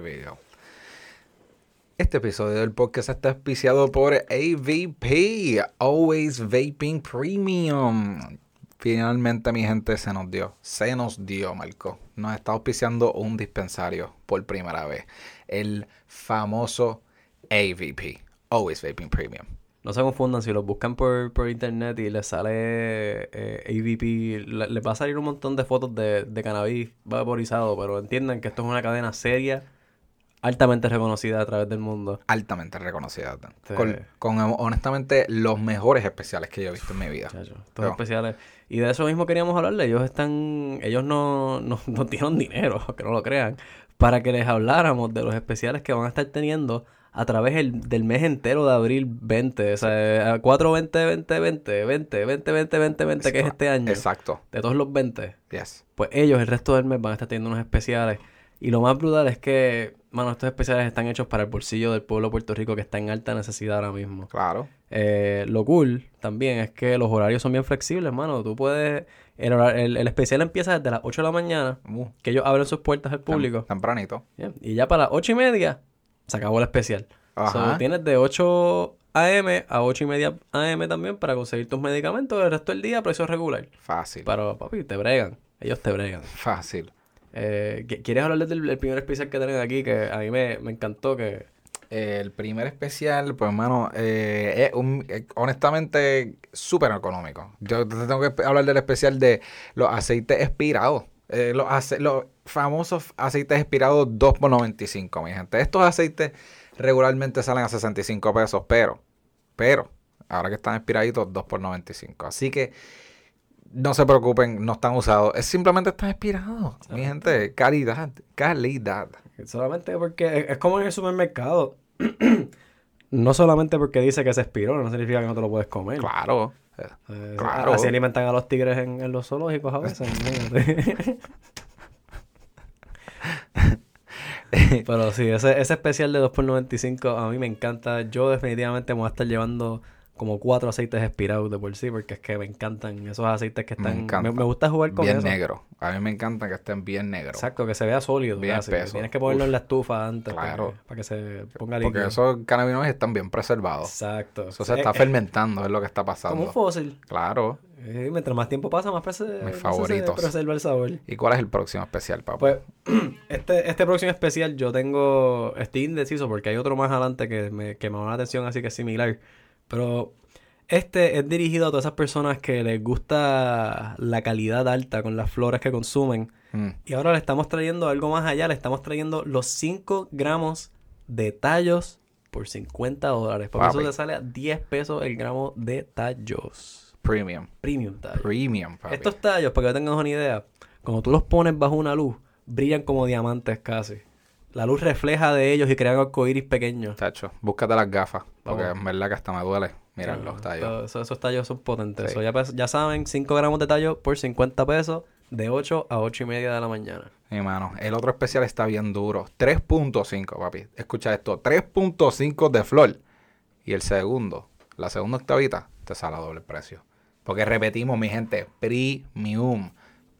We go. Este episodio del podcast está auspiciado por AVP, Always Vaping Premium. Finalmente, mi gente, se nos dio. Se nos dio, Marco. Nos está auspiciando un dispensario por primera vez. El famoso AVP, Always Vaping Premium. No se confundan, si los buscan por, por internet y les sale eh, AVP, le- les va a salir un montón de fotos de, de cannabis vaporizado, pero entiendan que esto es una cadena seria, altamente reconocida a través del mundo. Altamente reconocida. Sí. Con, con, honestamente, los mejores especiales que yo he visto en mi vida. Chacho, estos Pero- especiales. Y de eso mismo queríamos hablarle. Ellos están, ellos no, no, no dieron dinero, que no lo crean, para que les habláramos de los especiales que van a estar teniendo a través el- del mes entero de abril 20. O sea, 4, 20, 20, 20, 20, 20, 20, 20, 20, que es este año. Exacto. De todos los 20. Yes. Pues ellos el resto del mes van a estar teniendo unos especiales. Y lo más brutal es que, mano, estos especiales están hechos para el bolsillo del pueblo de Puerto Rico que está en alta necesidad ahora mismo. Claro. Eh, lo cool también es que los horarios son bien flexibles, mano. Tú puedes... El, el, el especial empieza desde las 8 de la mañana, Uh, que ellos abren sus puertas al público. tempranito. Y ya para las 8 y media se acabó el especial. Ajá. So, tienes de 8 a.m. a 8 y media a.m. también para conseguir tus medicamentos el resto del día a precio regular. Fácil. Pero, papi, te bregan. Ellos te bregan. Fácil. Eh, ¿qui- ¿Quieres hablarles del, del primer especial que tienen aquí? Que a mí me, me encantó que... El primer especial, pues, hermano, eh, es un, eh, honestamente súper económico. Yo te tengo que hablar del especial de los aceites expirados. Los famosos aceites expirados 2 por 95, mi gente. Estos aceites regularmente salen a 65 pesos, pero, pero, ahora que están expiraditos, 2 por 95. Así que no se preocupen, no están usados. Es simplemente están expirados, mi gente. Calidad, calidad. Solamente porque es, como en el supermercado. no solamente porque dice que se expiró, no significa que no te lo puedes comer. Claro. Eh, claro. Así alimentan a los tigres en, en los zoológicos a veces. Pero sí, ese, ese especial de 2x95 a mí me encanta. Yo definitivamente me voy a estar llevando como cuatro aceites expirados de por sí, porque es que me encantan esos aceites que están... Me, me gusta jugar con bien eso. negro. A mí me encanta que estén bien negros. Exacto, que se vea sólido. Bien casi, espeso. Tienes que ponerlo Uf. en la estufa antes para Claro. que, para que se ponga líquido. Porque esos cannabinoides están bien preservados. Exacto. Eso se Es- está es fermentando, es lo que está Como pasando. un fósil. Claro. Eh, mientras más tiempo pasa, más prese- más se favoritos. preserva el sabor. ¿Y cuál es el próximo especial, papá? Pues, este, este próximo especial yo tengo... Estoy indeciso porque hay otro más adelante que me, que me llama la atención, así que es similar. Pero este es dirigido a todas esas personas que les gusta la calidad alta con las flores que consumen. Mm, Y ahora le estamos trayendo algo más allá. Le estamos trayendo los 5 gramos de tallos por 50 dólares. Por eso te sale a 10 pesos el gramo de tallos. premium. Premium tallos. Premium, papi. Estos tallos, para que tengas una idea, cuando tú los pones bajo una luz, brillan como diamantes casi. La luz refleja de ellos y crean arcoíris pequeños. Chacho, búscate las gafas. Porque en verdad que hasta me duele. Miren los tallos. todo- Esos, tallos son potentes. Sí. So, ya, ya saben, 5 gramos de tallo por 50 pesos de 8 a 8 y media de la mañana. Mi mano, el otro especial está bien duro. 3.5, papi. Escucha esto. 3.5 de flor. Y el segundo, la segunda octavita, te sale a doble precio. Porque repetimos, mi gente, premium.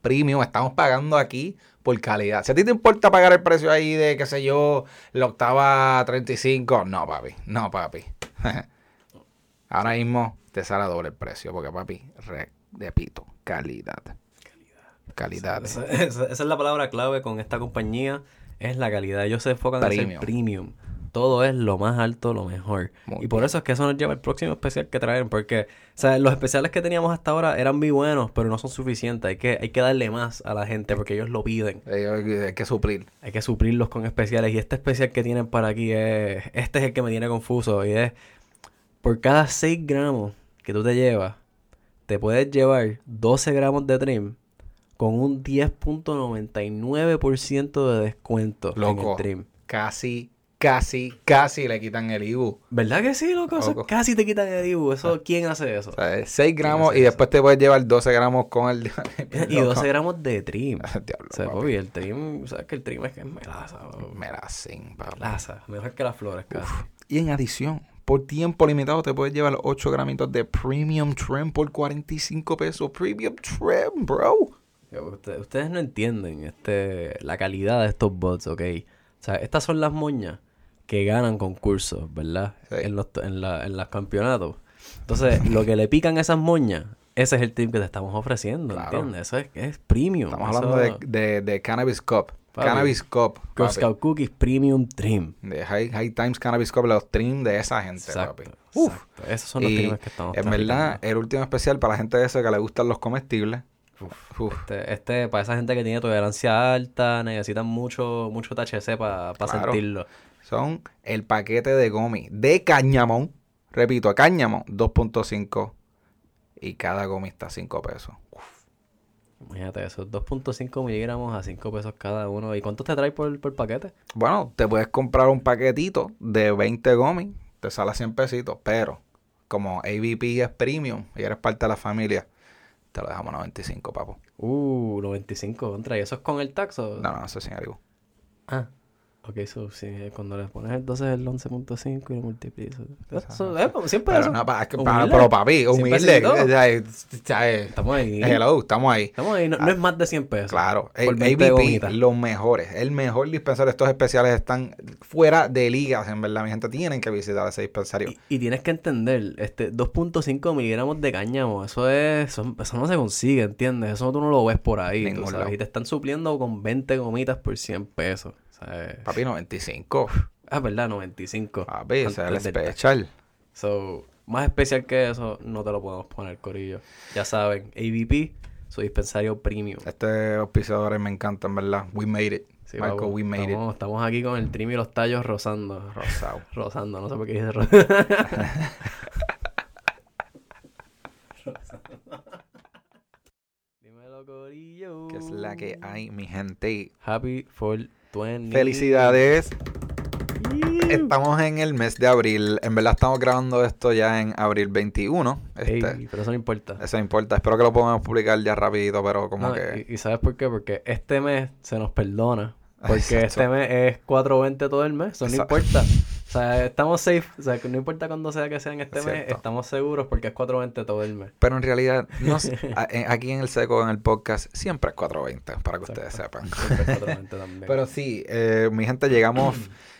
Premium. Estamos pagando aquí por calidad. Si a ti te importa pagar el precio ahí de, qué sé yo, la octava 35, no, papi. No, papi. Ahora mismo te sale a doble precio. Porque, papi, re- repito, calidad. Calidad. Esa, esa- esa es la palabra clave con esta compañía, es la calidad. Ellos se enfocan en Premium. ser premium. Todo es lo más alto, lo mejor. Muy y por eso es que eso nos lleva al próximo especial que traen, porque o sea, los especiales que teníamos hasta ahora eran muy buenos, pero no son suficientes. Hay que, hay que darle más a la gente porque ellos lo piden. Eh, Hay que suplir. Hay que suplirlos con especiales. Y este especial que tienen para aquí es. Este es el que me tiene confuso. Y es. Por cada 6 gramos que tú te llevas, te puedes llevar 12 gramos de trim con un 10.99% de descuento en el trim. Casi, casi, casi le quitan el IBU. ¿Verdad que sí, loco? Eso Loco. casi te quitan el IBU. Eso, ¿Quién hace eso? O sea, 6 gramos y eso? después te puedes llevar 12 gramos con el... Y 12 gramos de trim. Diablo, O sea, papi. papi, el trim, ¿sabes que el trim es que es melaza? bro? Melacín, papi. Melaza, mejor que las flores casi. Y en adición, por tiempo limitado te puedes llevar 8 gramitos de Premium Trim por 45 pesos. Premium Trim, bro. Usted- ustedes no entienden este, la calidad de estos bots, ¿ok? O sea, estas son las moñas que ganan concursos, ¿verdad? Sí. En los en la, en los campeonatos. Entonces, lo que le pican a esas moñas, ese es el trim que te estamos ofreciendo, Claro. ¿entiendes? Eso es, es premium. Estamos Eso- hablando de, de, de Cannabis Cup. Papi. Cannabis Cup. Girl. Scout Cookies Premium Trim. De High, High Times Cannabis Cup, los trim de esa gente, Exacto. papi. Uf. exacto. Esos son los trims que estamos En verdad, el último especial para la gente de eso que le gustan los comestibles. Uf. Este, este, para esa gente que tiene tolerancia alta, necesitan mucho, mucho THC para Claro. sentirlo. Son el paquete de gomi de cáñamo. Repito, cáñamo, 2.5. Y cada gomi está a 5 pesos. Imagínate eso, 2.5 miligramos a 5 pesos cada uno. ¿Y cuánto te trae por, por paquete? Bueno, te puedes comprar un paquetito de 20 gomis. Te sale a 100 pesitos. Pero como AVP es premium y eres parte de la familia, te lo dejamos a 95, papo. Uh, 95 contra. ¿Y eso es con el taxo? No, no, eso sin algo. Ah. Ok, eso sí, eh, cuando le pones entonces el 11.5 y lo multiplicas. Eso, eh, pues, siempre Pero, eso. no, pa- pa- pero papi, humilde. eh, eh, eh, Estamos ahí. Hello, estamos ahí. Estamos ahí. No, no es más de 100 pesos. Claro, el 20 AVP, gomitas. los mejores, el mejor dispensario. Estos especiales están fuera de ligas, en verdad. Mi gente tienen que visitar ese dispensario. Y, y tienes que entender, este 2.5 miligramos de cáñamo, eso es, eso, eso no se consigue, ¿entiendes? Eso tú no lo ves por ahí, tú sabes. Y te están supliendo con 20 gomitas por 100 pesos, ¿sabes? Papi, 95. Ah, verdad, 95. Papi, ese es el especial. So, más especial que eso, no te lo podemos poner, corillo. Ya saben, AVP, su dispensario premium. Este auspiciador me encanta, en verdad. We made it. Sí, Marco, papu, we made estamos, estamos aquí con el trim y los tallos rozando. it. Rosado. Rozando, no sé por qué dije ro- Dímelo, corillo. Que es la que hay, mi gente. Happy 420. Felicidades. Estamos en el mes de abril. En verdad estamos grabando esto ya en abril 21. Ey, Este, pero eso no importa. eso no importa. Espero que lo podamos publicar ya rapidito, pero como No, que... y, y ¿sabes por qué? Porque este mes se nos perdona. Porque Exacto. este mes es 420 todo el mes. Eso no Exacto. importa. O sea, estamos safe. O sea, que no importa cuándo sea que sea en este Es mes, estamos seguros porque es 420 todo el mes. Pero en realidad, no en- aquí en el seco, en el podcast, siempre es 420, para que ustedes sepan. Siempre es 420 también. Pero sí, eh, mi gente, llegamos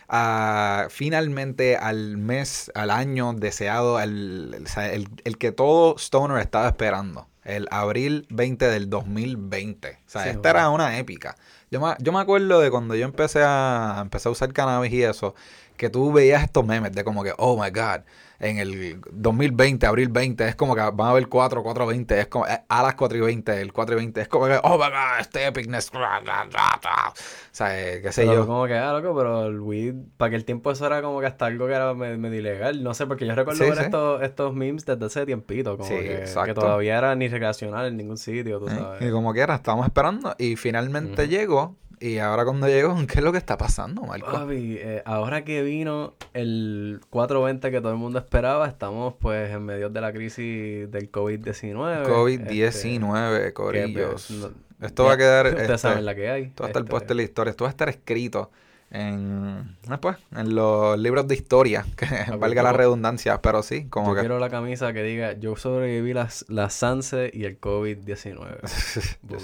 a finalmente al mes, al año deseado, el, el, el- el que todo Stoner estaba esperando. El abril 20 del 2020. O sea, Sí, esta bueno. era una épica. Yo me, yo me acuerdo de cuando yo empecé a, empecé a usar cannabis y eso, que tú veías estos memes de como que, oh my God, en el 2020, abril 20, es como que van a haber 4, 4, 20, es como, eh, a las 4 y 20, el 4 y 20, es como que, oh my God, este epicness, bla, bla, bla, bla. o sea, eh, qué sé Pero yo. como que, ah, loco, pero el weed, para que el tiempo eso era como que hasta algo que era me- medio ilegal. No sé, porque yo recuerdo Sí, ver sí. estos, estos memes desde hace tiempito, como Sí, que, que todavía era ni recreacional en ningún sitio, tú ¿eh? sabes. Y como quiera, estábamos esperando y finalmente Ujú. llegó. Y ahora cuando llegó, ¿qué es lo que está pasando, Marco? Papi, eh, ahora que vino el 420 que todo el mundo esperaba, estamos pues en medio de la crisis del COVID-19. COVID-19, este, que, corillos. pues, no- Esto va a quedar... Ustedes este, saben la que hay. Esto va a estar este, puesto en la historia. Esto va a estar escrito en... ah, pues, en los libros de historia. Que valga la redundancia, pero sí, como Yo que... quiero la camisa que diga, yo sobreviví las, la SANSE y el COVID-19. yo,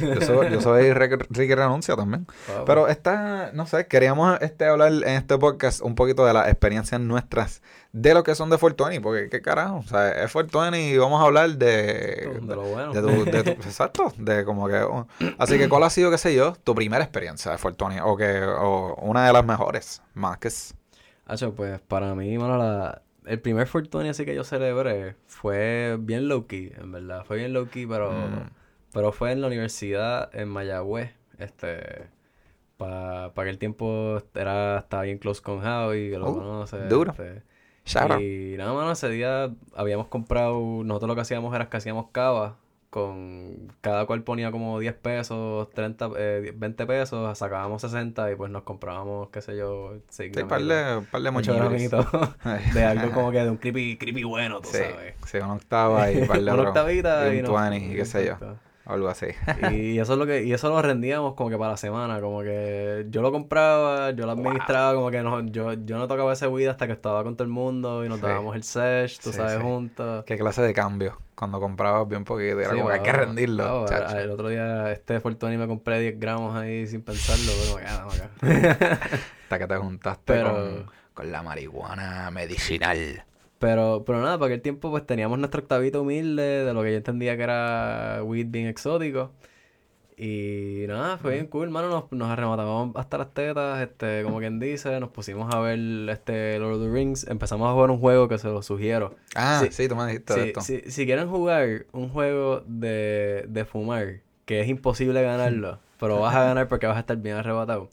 yo soy, yo soy Ricky, Renuncia también. Pero esta, no sé, queríamos este hablar en este podcast un poquito de las experiencias nuestras de lo que son de Fortuny, porque qué carajo, o sea, es Fortuny y vamos a hablar de... de lo bueno. de tu- de tu- exacto, de como que... oh. Así que, ¿cuál ha sido, qué sé yo, tu primera experiencia de Fortuny? O que, o una de las mejores, más que... es- Hacho, pues para mí, mano, la, el primer Fortuny así que yo celebré fue bien low key, en verdad. Fue bien low key, pero, Mm. pero fue en la universidad en Mayagüez. Este, para aquel tiempo era, estaba bien close con Javi, que lo Uh, conoce. duro. este. Shout out. Y nada, mano, ese día habíamos comprado, nosotros lo que hacíamos era que hacíamos cava, con cada cual ponía como 10 pesos, 30, eh, 20 pesos, sacábamos 60 y pues nos comprábamos, qué sé yo, 6 Sí, par de, par de de algo como que de un creepy, creepy bueno, tú Sí, sabes. sí, una octava y par de Una octavita y un no- 20 y qué sé yo. Algo así. Y eso es lo que, y eso lo rendíamos como que para la semana, como que yo lo compraba, yo lo administraba, como que no, yo, yo no tocaba ese weed hasta que estaba con todo el mundo y nos Sí. dábamos el sesh, tú Sí, sabes, sí. juntos. ¿Qué clase de cambio? Cuando comprabas bien poquito, era como que hay que rendirlo. el otro día este Fortuny me compré 10 gramos ahí sin pensarlo, pero me quedaba acá. Hasta que te juntaste Pero- con, con la marihuana medicinal. Pero, pero nada, para aquel tiempo pues teníamos nuestro octavito humilde de lo que yo entendía que era weed bien exótico. Y nada, fue bien cool, mano. Nos, nos arrematábamos hasta las tetas, este, como quien dice. Nos pusimos a ver este Lord of the Rings. Empezamos a jugar un juego que se lo sugiero. Ah, Sí. sí, tú me dijiste Si, esto. si, si quieren jugar un juego de, de fumar, que es imposible ganarlo, pero vas a ganar porque vas a estar bien arrebatado.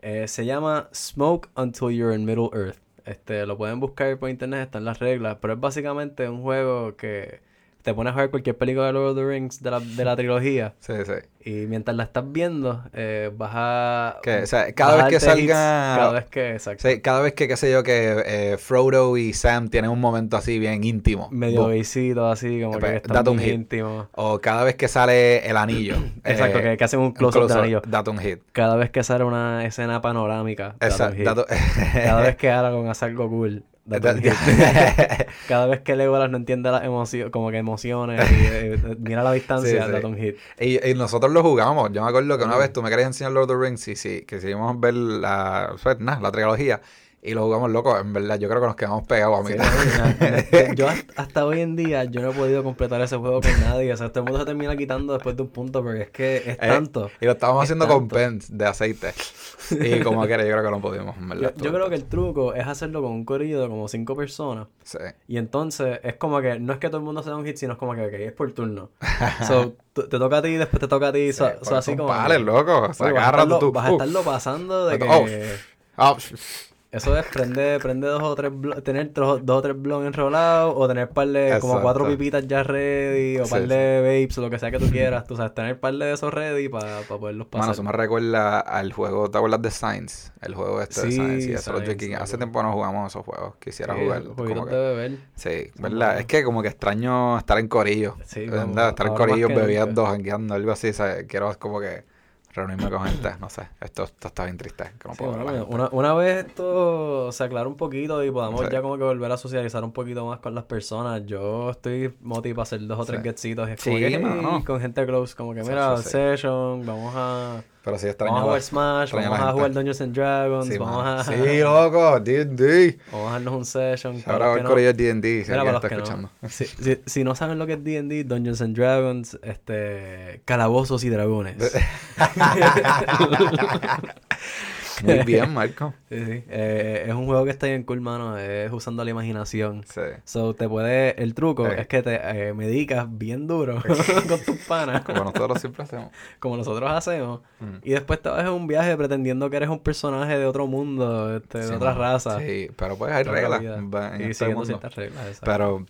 eh, se llama Smoke Until You're in Middle Earth. Este, lo pueden buscar por internet, están las reglas, pero es básicamente un juego que te pones a ver cualquier película de Lord of the Rings de la, de la trilogía Sí, sí. y mientras la estás viendo eh, vas a... Que, o sea, cada vez que hits salga- Cada vez que... Exacto. Sí, cada vez que, qué sé yo, que eh, Frodo y Sam tienen un momento así bien íntimo. Medio besito así, como que están un hit. íntimos. O cada vez que sale el anillo. Exacto, eh, que, que hacen un close-up del close-up, anillo. Date un hit. Cada vez que sale una escena panorámica, Exacto. Cada vez que Aragorn hace algo cool. Cada vez que Legolas no entiende las emociones, como que emociones, y, eh, mira la distancia, Sí, sí. hit. Y, y nosotros lo jugamos. Yo me acuerdo que una vez tú me querías enseñar Lord of the Rings y sí, que seguimos ver la, nada, la trilogía y lo jugamos loco. En verdad, yo creo que nos quedamos pegados a mí. Sí, yo hasta, hoy en día yo no he podido completar ese juego con nadie. O sea, todo el mundo se termina quitando después de un punto porque es que es Eh, tanto. y lo estábamos Es haciendo con pens de aceite. Y como que era, yo creo que no pudimos, en verdad. Yo, yo creo que el truco es hacerlo con un corillo de como cinco personas. Sí. Y entonces es como que no es que todo el mundo se da un hit, sino es como que ok, es por turno. So, te toca a ti, después te toca a ti. Sí, so así como. pares, loco. O sea, vas, a estarlo, tú. vas a estarlo pasando de que. Oh. ah, Eso es prende, prende dos o tres tener dos o tres blogs enrolados o tener par de como cuatro pipitas ya ready o par sí. de vapes o lo que sea que tú quieras, tú sabes, tener par de esos ready para poderlos pasar. Mano, eso me recuerda al juego, ¿te acuerdas de Science? El juego este de Science y eso, Science. Hace tiempo no jugamos esos juegos. Quisiera Sí, jugar. como que- de beber. Sí, ¿verdad? Es que como que extraño estar en corillo. Sí, ¿verdad? como Estar en corillo bebiendo, jangueando, algo así. ¿sabes? Quiero como que reunirme con gente. No sé, esto, esto está bien triste. Que no Sí, puedo bueno, una, una vez esto se aclara un poquito y podamos Sí. ya como que volver a socializar un poquito más con las personas, yo estoy motivado para hacer dos o tres Sí. getsitos es como que, con gente close, como que mira, session, vamos a, Pero sí vamos extraño. a jugar Smash, vamos a jugar Dungeons and Dragons, Sí, vamos mano. a... Sí, loco, D&D. Vamos a darnos un session. Ahora el corillo D&D, si alguien está no. escuchando. Si, si- si no saben lo que es D&D, Dungeons and Dragons, este... Calabozos y dragones. Muy bien, Marco. Sí, sí. Eh, es un juego que está bien cool, mano. Es usando la imaginación. Sí. So, te puede... El truco Eh. es que te eh, medicas bien duro con tus panas, Como nosotros siempre hacemos. como nosotros hacemos. Mm. Y después te vas en un viaje pretendiendo que eres un personaje de otro mundo, este, de otra mano. raza. Sí, pero pues hay reglas en y este siguiendo ciertas reglas, exacto. Pero,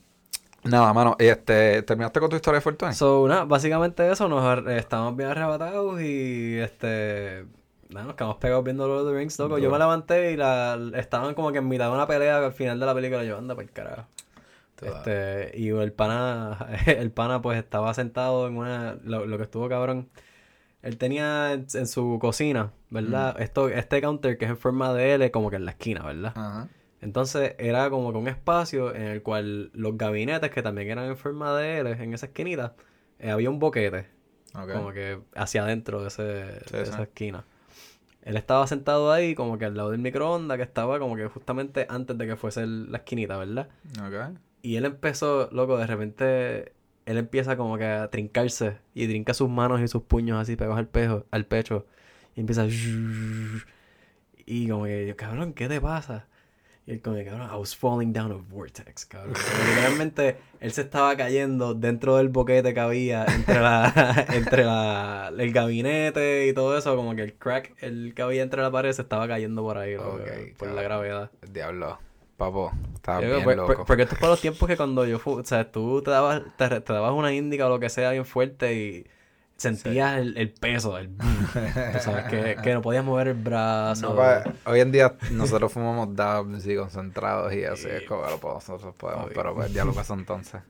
nada, mano. Este, ¿Terminaste con tu historia de Fortune? So, nada, básicamente eso, nos estábamos bien arrebatados y este. Nos quedamos pegados viendo Lord of the Rings, loco. Yo me levanté y la, estaban como que en mitad de una pelea al final de la película. Yo, anda por el carajo. Este, y el pana, el pana pues estaba sentado en una, lo, lo que estuvo cabrón, él tenía en, su cocina, ¿verdad? Esto, este counter que es en forma de L, como que en la esquina, ¿verdad? Ajá. Entonces era como que un espacio en el cual los gabinetes, que también eran en forma de L, en esa esquinita, eh, había un boquete, como que hacia adentro de, ese, de esa sí. esquina. Él estaba sentado ahí, como que al lado del microondas, que estaba como que justamente antes de que fuese el- la esquinita, ¿verdad? Ok. Y él empezó, loco, de repente, él empieza como que a trincarse y trinca sus manos y sus puños así pegados al, pejo, al pecho. Y empieza... Y como que, yo, cabrón, ¿qué te pasa? Y él como que, cabrón, I was falling down a vortex, cabrón. Literalmente él se estaba cayendo dentro del boquete que había entre la entre la, el gabinete y todo eso, como que el crack el que había entre la pared se estaba cayendo por ahí, por la gravedad. Diablo. Papo, estaba bien por- por- loco. porque esto es para los tiempos que cuando yo fu o sea, tú te dabas, te, te dabas una índica o lo que sea bien fuerte y sentías el, el peso, el sabes, que, que no podías mover el brazo. No, pues, hoy en día nosotros fumamos dabs y concentrados y así es como lo podemos, nosotros podemos, Obvio. pero pues ya lo pasó entonces.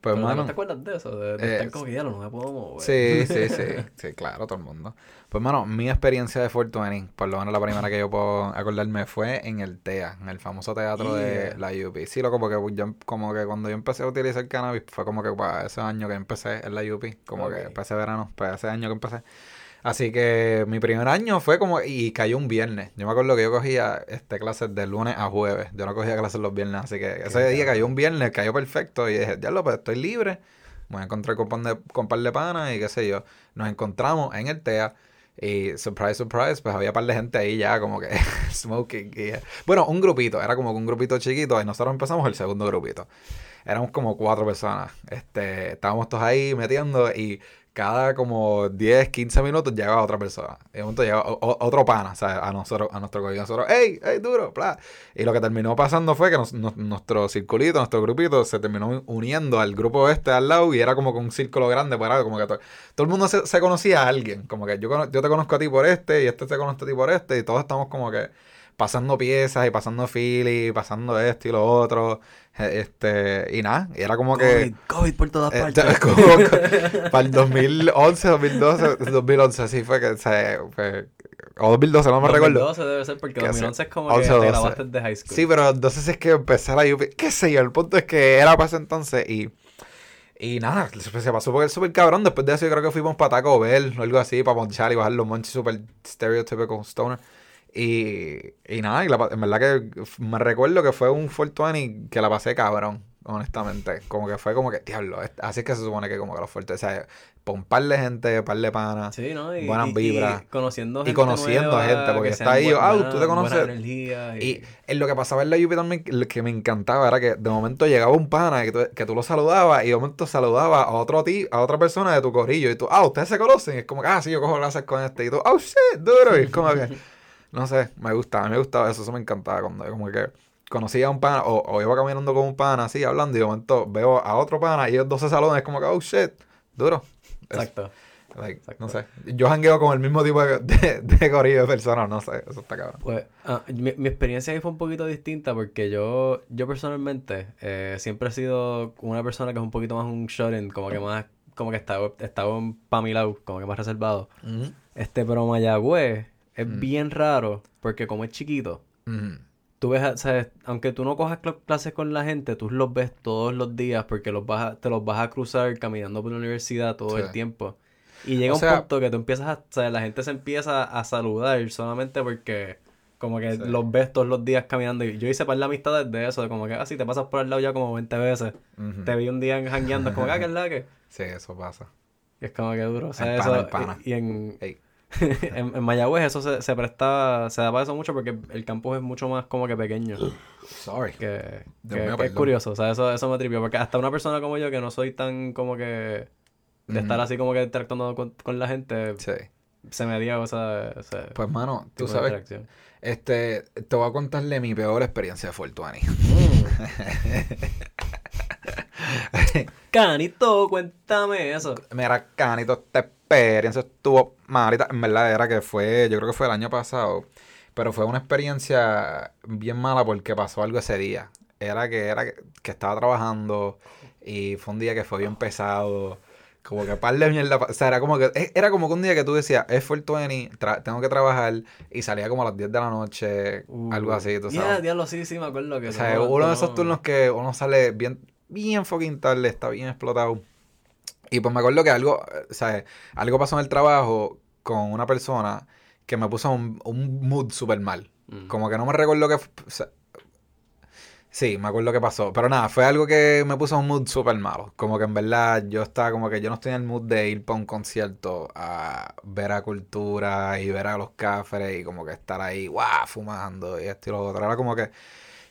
Pues, Pero, ¿No mano, te acuerdas de eso? De, de eh, estar ya no me puedo mover. sí, sí, sí, sí, claro, todo el mundo. Pues, mano, mi experiencia de 420, por lo menos la primera que yo puedo acordarme fue en el TEA, en el famoso teatro de la UP. Sí, loco, porque yo, como que cuando yo empecé a utilizar cannabis, fue como que para ese año que empecé en la UP, como que para ese verano, para ese año que empecé. Así que mi primer año fue como, y cayó un viernes. Yo me acuerdo que yo cogía este clases de lunes a jueves. Yo no cogía clases los viernes, así que ese día cayó un viernes, cayó perfecto. Y dije, ya lo, pues estoy libre. Me voy a encontrar con, pan de, con par de panas y qué sé yo. Nos encontramos en el TEA. Y surprise, surprise, pues había par de gente ahí ya como que smoking. y- bueno, un grupito, era como un grupito chiquito y nosotros empezamos el segundo grupito. Éramos como cuatro personas. Este, estábamos todos ahí metiendo y cada como 10, 15 minutos llegaba otra persona. Y de momento llegaba otro pana, o sea, a nosotros, a nuestro colegio. Nosotros, ¡ey, ey, duro! Bla. Y lo que terminó pasando fue que nos- nuestro circulito, nuestro grupito, se terminó uniendo al grupo este al lado y era como que un círculo grande, era como que to- todo el mundo se, conocía a alguien. Como que yo, yo te conozco a ti por este y este te conoce a ti por este y todos estamos como que pasando piezas y pasando fili, pasando esto y lo otro. eh, Este, y nada, y era como que... COVID, COVID por todas Eh, partes. como- para el 2011, 2012, 2011, sí fue que se fue, o 2012, no me recuerdo. 2012 debe ser porque ¿Qué hace? 2011 es como 11 que o te 12. grabaste de high school. Sí, pero entonces es que empecé la UP, qué sé yo, el punto es que era para ese entonces y y nada, se pasó porque súper cabrón. Después de eso, yo creo que fuimos para Taco Bell o algo así, para ponchar y bajar los monchis súper stereotypical stoner. Y, y nada, y la en verdad que me recuerdo que fue un 420 que la pasé cabrón, honestamente. Como que fue como que, diablo, así es que se supone que como que los fuertes, o sea, un par de gente, par de panas. Sí, ¿no? Y, buenas y- vibras. Y conociendo Y gente conociendo nueva, gente, porque que está ahí, buenas- ah, tú te conoces. Y en lo que pasaba en la UP también, lo que me encantaba era que de momento llegaba un pana que tú, que tú lo saludabas y de momento saludaba a otro ti, a otra persona de tu corrillo y tú, ah, ustedes se conocen. Y es como que, ah, sí, yo cojo clases con este. Y tú, oh, shit, duro. Y es como que, no sé, me gustaba, a mí me gustaba eso, eso me encantaba cuando como que conocía a un pana o, o iba caminando con un pana así, hablando y de momento veo a otro pana y ellos dos se saludan, es como que, oh, shit, duro. Es- Exacto. like, Exacto. no sé, yo jangueo con el mismo tipo de, de, de corillo de personas, no sé, eso está cabrón. Pues ah, mi, mi experiencia ahí fue un poquito distinta porque yo, yo personalmente eh, siempre he sido una persona que es un poquito más un shorten, como que más, como que estaba, estaba para mi lado, como que más reservado. Este, pero Mayagüez es Mm. bien raro porque como es chiquito, Ujú. tú ves, aunque tú no cojas cl- clases con la gente, tú los ves todos los días porque los vas a- te los vas a cruzar caminando por la universidad todo Sí. el tiempo. Y llega O un sea- punto que tú empiezas a, o sea, la gente se empieza a saludar solamente porque como que Sí. los ves todos los días caminando. Y yo hice par de amistades de eso, de como que así te pasas por al lado ya como 20 veces. Te vi un día jangueando, como que, ah, que es la que. Sí, eso pasa. Y es como que duro. O sea, El pana, eso, el pana. Y, y en, Ey. en, en Mayagüez eso se, se presta, se da para eso mucho porque el campus es mucho más como que pequeño. Sorry. Que, es curioso, o sea, eso, eso me tripió. Porque hasta una persona como yo que no soy tan como que de estar así como que interactuando con, con la gente, Sí. se me dio esa, ese Pues, mano, tú sabes, este, te voy a contarle mi peor experiencia de 420. Canito, cuéntame eso. Mira, Canito, esta experiencia estuvo malita. En verdad era que fue, yo creo que fue el año pasado, pero fue una experiencia bien mala porque pasó algo ese día. Era que, era que, que estaba trabajando y fue un día que fue bien pesado. Como que par de mierda. O sea, era como que, e- era como que un día que tú decías, es 420, tra- tengo que trabajar y salía como a las 10 de la noche, algo así, tú sabes. diablo, sí, sí, me acuerdo que O sea, no- uno de esos turnos que uno sale bien, bien fucking tarde, está bien explotado. Y pues me acuerdo que algo, o sea, algo pasó en el trabajo con una persona que me puso un, un mood súper mal. Mm. Como que no me recuerdo que... f- o sea, sí, me acuerdo que pasó. Pero nada, fue algo que me puso un mood súper malo. Como que en verdad yo estaba como que yo no estoy en el mood de ir para un concierto a ver a cultura y ver a los cafres y como que estar ahí, guau, fumando y esto y lo otro. Era como que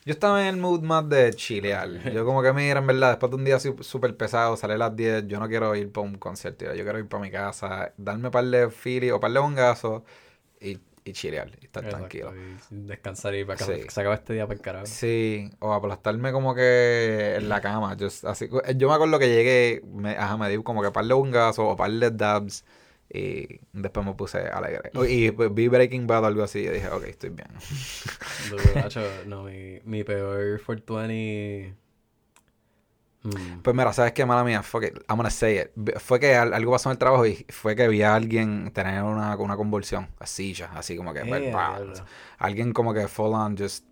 yo estaba en el mood más de chilear. Yo como que mira, en verdad, después de un día súper pesado, salir a las 10, yo no quiero ir para un concierto. Yo quiero ir para mi casa, darme par de fili o par de bongazos y, y chilear y estar Exacto, tranquilo. y descansar y para Sí. que se acabe este día para el carajo. Sí, o aplastarme como que en la cama. Yo, así, yo me acuerdo que llegué, me, ajá, me di como que par de bungazos o par de dabs y después me puse alegre. Y pues, vi Breaking Bad o algo así y dije, ok, estoy bien. No, mi, mi peor 420... Mm. Pues mira, ¿sabes qué, mala mía? Fuck it, I'm gonna say it. Fue que al- algo pasó en el trabajo y fue que vi a alguien tener una, una convulsión, así ya, así como que, Eh, bah, diablo. alguien como que full on just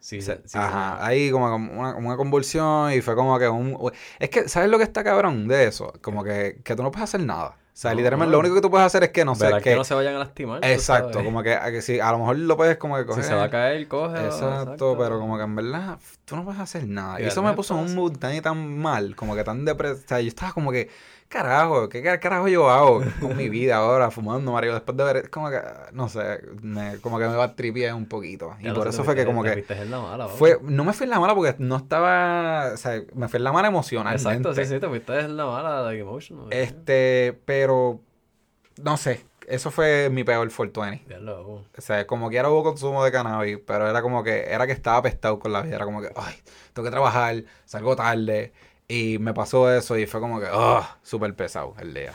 Sí, Se- sí, Ajá, sí. ahí como como una, una convulsión y fue como que un... Es que, ¿sabes lo que está cabrón de eso? Como que, que tú no puedes hacer nada. O sea, No, literalmente no. lo único que tú puedes hacer es que no sé, que, que... no se vayan a lastimar. Exacto, como que, a que si a lo mejor lo puedes como que coger. Si se va a caer, coge. Exacto, pero como que en verdad tú no puedes hacer nada. Y eso me puso en un mood tan y tan mal, como que tan depresivo. O sea, yo estaba como que, carajo, ¿qué car- carajo yo hago con mi vida ahora fumando, Mario? Después de ver, es como que, no sé, me, como que me va a tripiar un poquito. Y por eso fue que como que... En la mala. Fue, no me fui en la mala porque no estaba, o sea, me fui en la mala emocionalmente. Exacto, sí, sí, te fuiste en la mala, like emotional. Este, pero, no sé, eso fue mi peor 420. Ya lo hago. O sea, como que era hubo consumo de cannabis, pero era como que, era que estaba apestado con la vida, era como que, ay, tengo que trabajar, salgo tarde, y me pasó eso y fue como que, oh, súper pesado el día.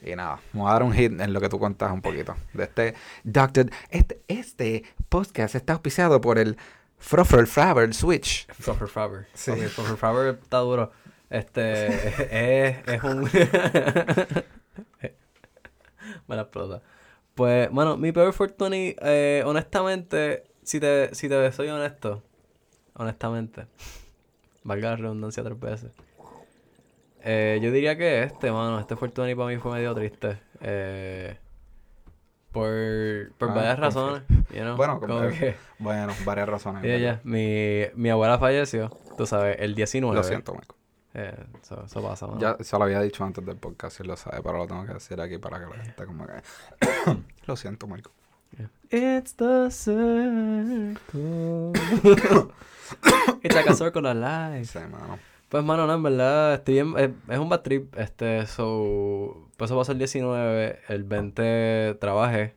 Y nada, vamos a dar un hit en lo que tú cuentas un poquito. De este, Doctor, este, este podcast está auspiciado por el Froffer Faber Switch. Proper Faber. Sí. Ok, Proper Faber está duro. Este es, es un. Me la explota. Pues, mano, mi peor Fortuny, eh, honestamente, si te, si te soy honesto, honestamente, valga la redundancia tres veces. Eh, yo diría que este, mano, este Fortuny para mí fue medio triste. Eh, por por Ah, varias razones. You know? Bueno, como como- que. Bueno, varias razones. Ya, ya. Mi, mi abuela falleció, tú sabes, el 19. Lo siento, Marco. Eh, eso, eso pasa, mano. Ya se lo había dicho antes del podcast, si lo sabe, pero lo tengo que decir aquí para que la gente como que... lo siento, Marco. It's the circle. It's like a circle of life. Sí, mano. Pues, mano, no, en verdad, estoy en- es, es un bad trip. Este, so. Pues eso pasó el 19, el 20 trabajé.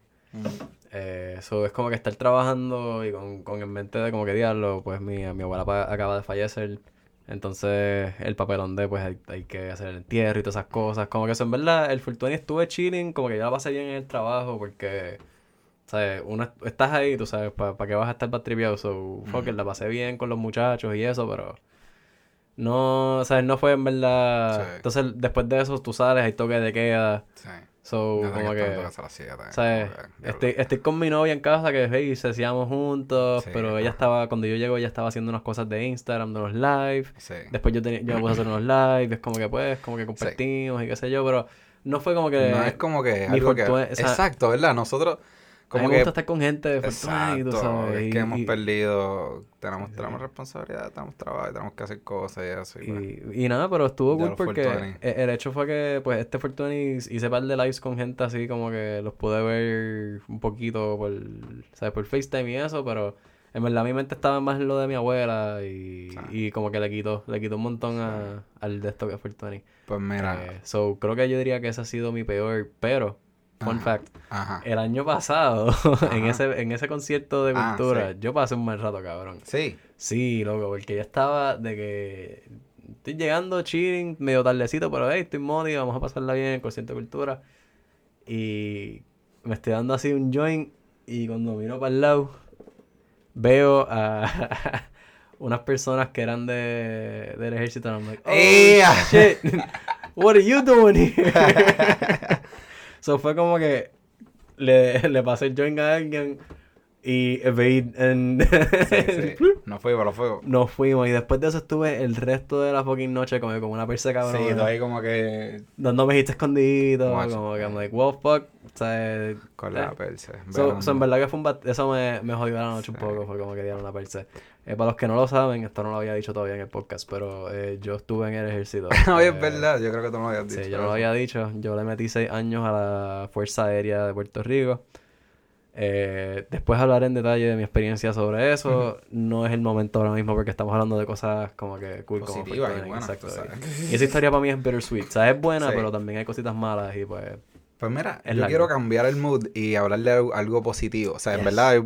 Eh, so es como que estar trabajando y con, con en mente de como que diablo, pues mi, mi abuela pa- acaba de fallecer. Entonces el papelón de pues hay, hay que hacer el entierro y todas esas cosas. Como que eso en verdad, el Fortuny estuve chilling, como que ya la pasé bien en el trabajo porque, ¿sabes? Uno est- estás ahí, tú sabes, ¿para qué vas a estar batripeado? So, fuck it, la pasé bien con los muchachos y eso, pero no, ¿sabes? No fue en verdad. Sí. Entonces después de eso tú sales, hay toque de queda. Sí. So, Ya como que... tanto hacer las que. Estoy, estoy con mi novia en casa que hey, se hacíamos juntos, Sí, pero ella estaba, cuando yo llego, ella estaba haciendo unas cosas de Instagram, de unos live. Sí. Después yo, tenía, yo me puse a hacer unos live, es como que pues, como que compartimos y qué sé yo, pero no fue como que. no es como que algo que... o sea, Exacto, ¿verdad? Nosotros a mí como me gusta estar con gente de fortuna y tú sabes. es y- que hemos y- perdido... Tenemos, tenemos responsabilidad, tenemos trabajo, tenemos que hacer cosas y eso. Y, pues, Y, y nada, pero estuvo cool porque 420. e- el hecho fue que, pues, este Fortuny hice par de lives con gente así como que los pude ver un poquito por, ¿sabes? Por FaceTime y eso, pero en verdad mi mente estaba más en lo de mi abuela y, Sí. y como que le quitó, le quitó un montón a- al de esto que es Fortuny. pues mira... Eh, so, creo que yo diría que ese ha sido mi peor, pero, fun Ajá. fact, Ajá. el año pasado, en ese, en ese concierto de Ah, cultura, sí. yo pasé un mal rato, cabrón. Sí. Sí, loco, porque ya estaba de que estoy llegando chilling, medio tardecito, pero hey, estoy modi, vamos a pasarla bien en el concierto de cultura. Y me estoy dando así un joint y cuando miro para el lado veo a unas personas que eran de, del ejército y I'm like, oh, shit, what are you doing here? so fue como que le, le pasé el joint a alguien y evade en... Sí, sí. No fue, pero fue... Nos fuimos y después de eso estuve el resto de la fucking noche como con una persa cabrón. Sí, ahí como que... Dándome hits escondidos, Guacho. como que I'm like, well, fuck. O sea, Con eh. la perse. So, so, en verdad que fue un bat- eso me, me jodió la noche un Sí. poco, fue como que dieron una perse. Eh, para los que no lo saben, esto no lo había dicho todavía en el podcast, pero eh, yo estuve en el ejército. Oye, Eh, es verdad, yo creo que tú no lo habías dicho. Sí, yo no lo había dicho. Yo le metí seis años a la Fuerza Aérea de Puerto Rico. Eh, después hablaré en detalle de mi experiencia sobre eso. No es el momento ahora mismo porque estamos hablando de cosas como que cool, como Positivas y buenas, exacto. Y esa historia para mí es bittersweet. O sea, es buena, Sí. pero también hay cositas malas y pues Pues mira, Es yo largo. quiero cambiar el mood y hablar de algo, positivo. O sea, en Yes. verdad es,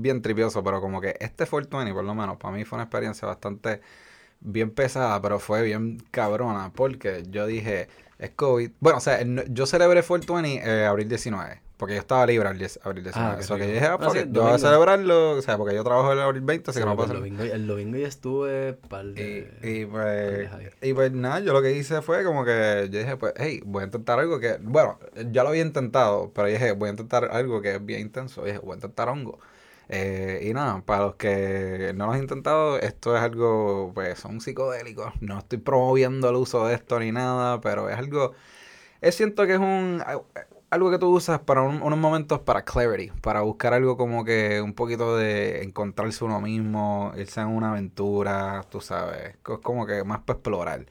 bien tripioso, pero como que este 420, por lo menos, para mí fue una experiencia bastante bien pesada, pero fue bien cabrona, porque yo dije, es COVID. Bueno, o sea, yo celebré 420 eh, abril 19, porque yo estaba libre abril, 10 abril 19. qué o sea, que yo dije, ah, Ah, fuck sí, yo voy a celebrarlo, o sea, porque yo trabajo el abril 20, así Sí, que no puedo el, hacer domingo, el domingo yo estuve par y, de... y par pues, y pues nada, yo lo que hice fue como que yo dije, pues, hey, voy a intentar algo que, bueno, ya lo había intentado, pero dije, voy a intentar algo que es bien intenso. dije, voy a intentar hongo. Eh, y nada, para los que no lo han intentado, esto es algo, pues, son psicodélicos. No estoy promoviendo el uso de esto ni nada, pero es algo, es siento que es un, algo que tú usas para un- unos momentos para clarity, para buscar algo como que un poquito de encontrarse uno mismo, irse en una aventura, tú sabes, co- como que más para explorar.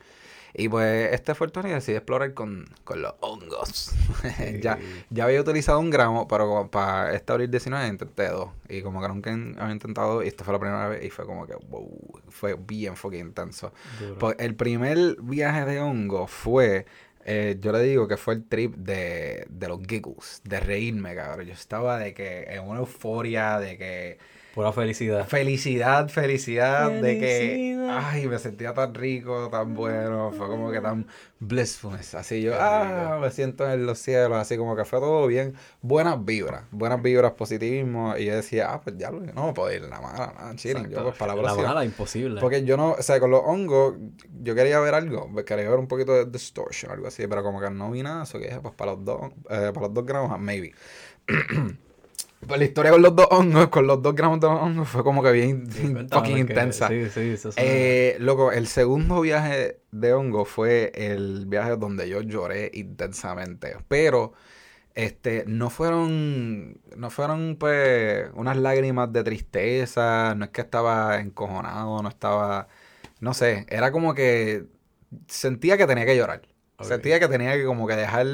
Y pues este fue el Tony decidí explorar con, con los hongos. ya, ya había utilizado un gramo, pero como para este abril 19 intenté dos. Y como que nunca había intentado, y esta fue la primera vez, y fue como que, wow, fue bien fucking intenso. Duro. Pues el primer viaje de hongo fue, eh, yo le digo que fue el trip de, de los giggles, de reírme, cabrón. Yo estaba de que en una euforia, de que Pura felicidad. felicidad, felicidad, de que, Felicidad. ay, me sentía tan rico, tan bueno, fue como que tan blissfulness. Así yo, ah, me siento en los cielos, así como que fue todo bien, buenas vibras, buenas vibras, positivismo. Y yo decía, ah, pues ya lo, no me puedo ir en la mala, nada, chilling, yo pues para la La mala, imposible. Porque yo no, o sea, con los hongos, yo quería ver algo, quería ver un poquito de distortion, algo así, pero como que no vi nada, eso que dije, pues para los dos, eh, para los dos gramos, ah, maybe. pues la historia con los dos hongos, con los dos gramos de hongos, fue como que bien, Sí, fucking intensa. Sí, sí, eso Eh, loco, el segundo viaje de hongo fue el viaje donde yo lloré intensamente, pero este no fueron no fueron pues unas lágrimas de tristeza, no es que estaba encojonado, no estaba no sé, era como que sentía que tenía que llorar. Ok. Sentía que tenía que como que dejar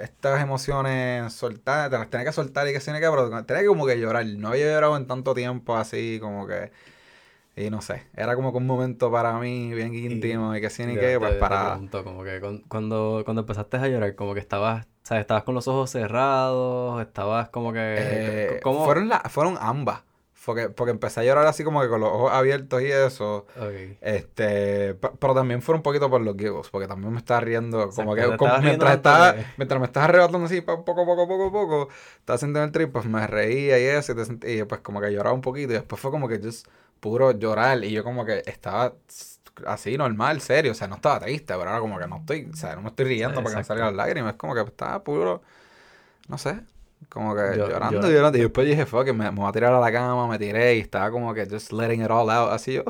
estas emociones soltar, te las tenía que soltar y que se que, pero tenía que como que llorar. No había llorado en tanto tiempo así, como que y no sé, era como que un momento para mí bien íntimo y, que sí ni te- pues te para... pregunto, como que con- cuando, cuando empezaste a llorar, como que estabas, ¿sabes? Estabas con los ojos cerrados, estabas como que... eh, ¿Cómo? fueron, la, fueron ambas. Porque, porque empecé a llorar así como que con los ojos abiertos y eso. Este, pe- pero también fue un poquito por los giggles, porque también me estaba riendo, como que como mientras estaba, que- mientras me estaba arrebatando así, poco, poco, poco, poco, estaba sintiendo el trip, pues me reía y eso, y, te sent- y pues como que lloraba un poquito, y después fue como que just puro llorar, y yo como que estaba así normal, serio, o sea, no estaba triste, pero ahora como que no estoy, o sea, no me estoy riendo para que me salgan las lágrimas, es como que estaba puro, no sé, como que Yo- llorando, yo- llorando, y después dije, fuck, me, me voy a tirar a la cama, me tiré, y estaba como que just letting it all out, así yo,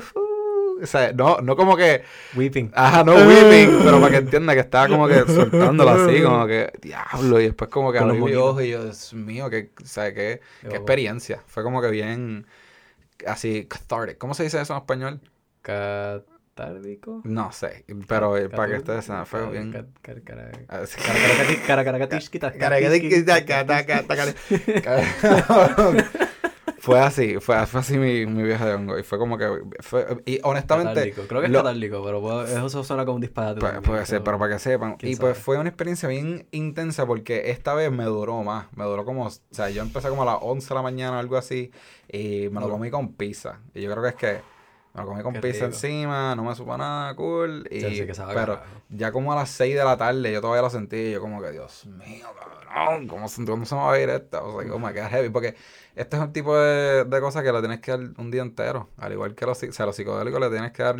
o sea, no, no como que, Weeping. ajá, no weeping, pero para que entienda que estaba como que soltándolo así, como que, diablo, y después como que abrí moquitos. ojos y yo, Dios mío, que, o sea, qué, experiencia, fue como que bien, así, cathartic, ¿cómo se dice eso en español? ¿Catárdico? No sé, pero eh, para que ustedes sepan, fue bien... Fue así, fue, así mi, mi viaje de hongo. Y fue como que. Fue, y honestamente. Catárdico. Creo que es lo- catárdico, pero eso suena como un disparate. Pues, puede ser, pero para que sepan. Y pues fue una experiencia bien intensa porque esta vez me duró más. Me duró como, o sea, yo empecé como a las 11 de la mañana, algo así, y me lo comí con pizza. Y yo creo que es que me lo comí con Qué pizza rico. encima, no me supo nada cool. Y, Sí, que sabe pero carajo. ya como a las 6 de la tarde yo todavía lo sentí yo como que, Dios mío, cabrón, ¿cómo, se- cómo se me va a ir esta? O sea, oh my God, heavy. Porque este es un tipo de, de cosas que le tienes que dar un día entero. Al igual que los, o sea, los psicodélicos le tienes que dar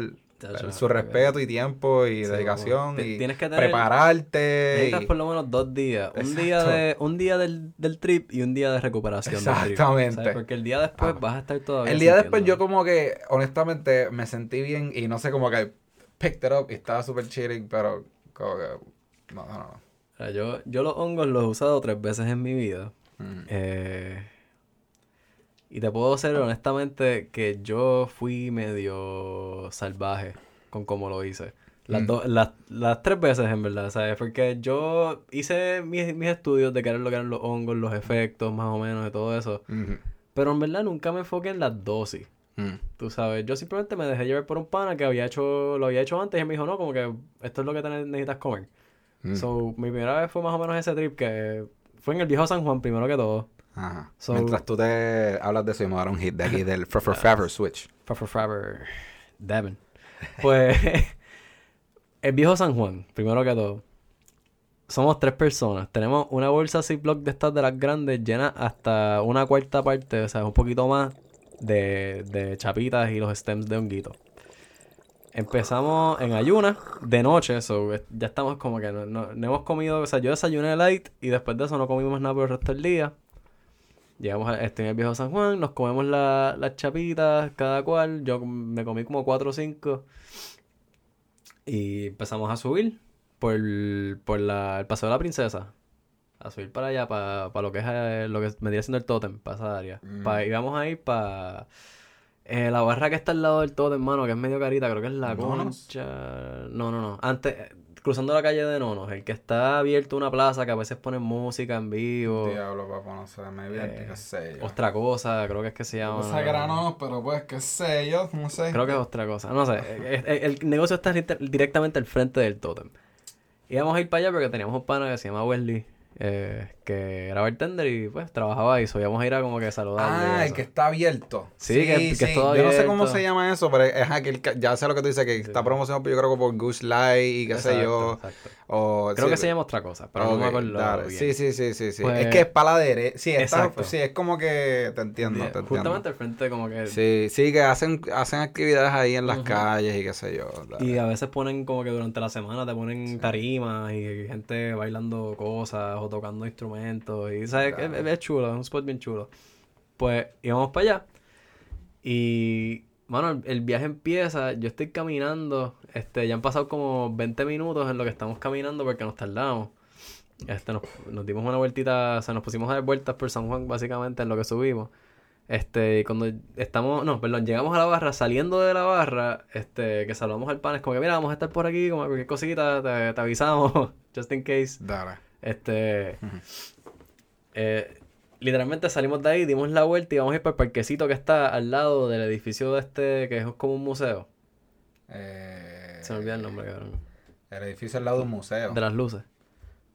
Su respeto y tiempo y Sí, dedicación ti- y tienes que tener- prepararte. Necesitas y- por lo menos dos días. Un día, de, un día del, del trip y un día de recuperación trip. Exactamente. Porque el día después Ah. vas a estar todavía El día después yo como que, honestamente, me sentí bien y no sé, como que picked it up y estaba súper chilling, pero como que, no, no, no. Yo, yo los hongos los he usado tres veces en mi vida. Mm. Eh, y te puedo decir honestamente que yo fui medio salvaje con cómo lo hice. Las, Mm. dos- las, las tres veces en verdad, ¿sabes? Porque yo hice mis, mis estudios de qué era lo que eran los hongos, los efectos más o menos y todo eso. Pero en verdad nunca me enfoqué en las dosis. Mm. Tú sabes, yo simplemente me dejé llevar por un pana que había hecho, lo había hecho antes y me dijo, no, como que esto es lo que te necesitas comer. Mm. So, mi primera vez fue más o menos ese trip que fue en el viejo San Juan primero que todo. Ajá. So- Mientras tú te hablas de eso, yo me dar un hit de aquí del Forever Forever Switch. Forever, forever, Devin. Pues, el viejo San Juan, primero que todo. Somos tres personas. Tenemos una bolsa Ziploc de estas de las grandes llena hasta una cuarta parte, o sea, un poquito más de, de chapitas y los stems de honguito. Empezamos en ayunas de noche, so, ya estamos como que no, no- no hemos comido, o sea, yo desayuné light y después de eso no comimos nada por el resto del día. Llegamos a, este, en el viejo San Juan, nos comemos la- las chapitas, cada cual. Yo me comí como cuatro o cinco. Y empezamos a subir por, por la, el Paseo de la Princesa. A subir para allá, para, para lo que es eh, lo que vendría siendo el tótem, para esa área. Mm. Pa- y vamos a ir para la barra que está al lado del tótem, hermano, que es medio carita, creo que es la concha. No, no, no. Antes, cruzando la calle de Nonos, el que está abierto una plaza que a veces ponen música en vivo. Diablo, papá, no sé, me Eh, qué sé yo. Otra cosa, creo que es que se llama. Cosa grano, pero pues, qué sé yo, no sé. Creo que es otra cosa. No sé. eh, eh, El, negocio está directamente al frente del tótem. Íbamos a ir para allá porque teníamos un pana que se llama Wesley, eh, que era bartender y pues trabajaba ahí. So íbamos a ir a como que saludarle. y Ah, el que está abierto. Sí, que- que es todo Yo no sé cómo se llama eso, pero es aquel, que- ya sé lo que tú dices, que está promocionado yo creo que por Goose Light y qué sé yo. exacto. O, Creo sí, que se llama otra cosa, pero no me acuerdo dale. bien. Sí, sí, sí, sí, sí. Pues- es que es para la derecha. Sí, está, sí, es como que te entiendo, te entiendo. Justamente al frente como que... Sí, sí, que hacen, hacen actividades ahí en las calles y qué sé yo. dale. Y a veces ponen como que durante la semana te ponen tarimas y gente bailando cosas o tocando instrumentos. Y sabes, es, es- es chulo, es un spot bien chulo. Pues íbamos para allá. Y, mano, el, el viaje empieza. Yo estoy caminando. Este, ya han pasado como 20 minutos en lo que estamos caminando porque nos tardamos. Este, nos, nos dimos una vueltita, o sea, nos pusimos a dar vueltas por San Juan básicamente en lo que subimos. Este, cuando estamos, no, perdón, llegamos a la barra, saliendo de la barra, este, que saludamos al pan, es como que mira, vamos a estar por aquí, como cualquier cosita, te, te avisamos, just in case. Dale. Este, eh, literalmente salimos de ahí, dimos la vuelta y vamos a ir para el parquecito que está al lado del edificio de este, que es como un museo. Eh, Se me olvida el nombre, cabrón. El edificio al lado de un museo. De las luces.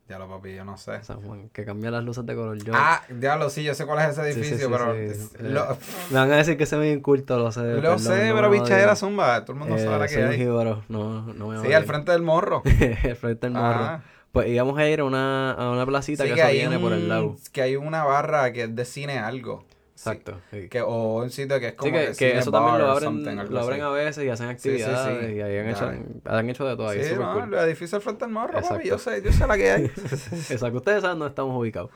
Ya lo papi, yo no sé. San Juan, que cambia las luces de color. Yo, Ah, diablo, sí, yo sé cuál es ese sí, edificio, sí, pero... sí. Eh, Lo, Me van a decir que se me inculto, lo sé. lo perdón, sé, no pero bichadera zumba, todo el mundo Eh, sabe soy que un hay. jíbaro, no, no me Sí, al frente del morro. al frente del morro. Ah. Pues íbamos a ir a una, a una placita Sí, que, que hay, viene por el lado. que hay una barra que es de cine algo. Exacto. sí. que, o un sitio que es como Sí, que, que, que cine eso también lo abren, lo abren a veces y hacen Sí, sí, sí. actividades y ahí han hecho, han hecho de todo ahí. Sí, no, cool. el edificio al frente del morro, papi, yo sé, yo sé la que hay. Exacto, ustedes saben dónde estamos ubicados.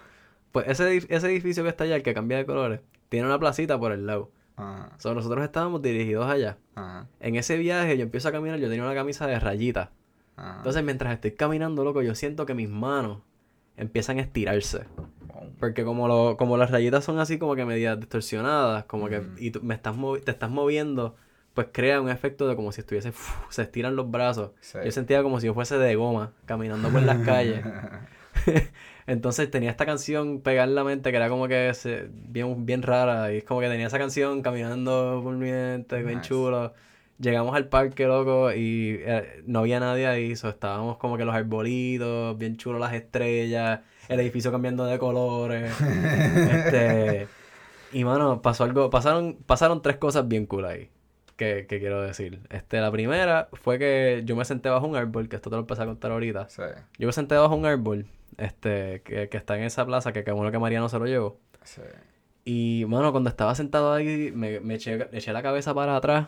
Pues ese, ese edificio que está allá, el que cambia de colores, tiene una placita por el lado. Ajá, So, nosotros estábamos dirigidos allá. ajá, En ese viaje yo empiezo a caminar, yo tenía una camisa de rayitas. Ajá. Entonces mientras estoy caminando, loco, yo siento que mis manos empiezan a estirarse. Boom. Porque como, lo, como las rayitas son así como que medias distorsionadas, como que, y tú me estás te estás moviendo, pues crea un efecto de como si estuviese, se estiran los brazos. Sí. Yo sentía como si yo fuese de goma, caminando por las calles. Entonces tenía esta canción pegada en la mente que era como que se- bien, bien rara. Y es como que tenía esa canción caminando por mi mente, bien chulo. Llegamos al parque, loco, y eh, no había nadie ahí. So, estábamos como que los arbolitos, bien chulos las estrellas, el edificio cambiando de colores. este, y mano, pasó algo, pasaron, pasaron tres cosas bien cool ahí. Que, que quiero decir. Este, la primera fue que yo me senté bajo un árbol, que esto te lo empecé a contar ahorita. Sí, Yo me senté bajo un árbol, este, que, que está en esa plaza, que qué bueno que Mariano se lo llevó. sí. Y, mano, cuando estaba sentado ahí, me, me eché, eché la cabeza para atrás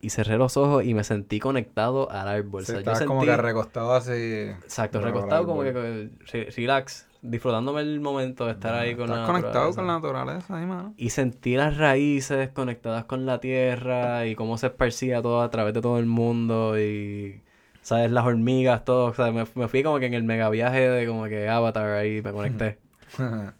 y cerré los ojos y me sentí conectado al árbol. Sí, o sea, yo estabas sentí... como que recostado así. Exacto, recostado como que re- relax, disfrutándome el momento de estar ahí con Estás la conectado con la naturaleza ahí, mano. Y sentí las raíces conectadas con la tierra y cómo se esparcía todo a través de todo el mundo y, ¿sabes? Las hormigas, todo. O sea, me, me fui como que en el mega viaje de como que Avatar ahí me conecté.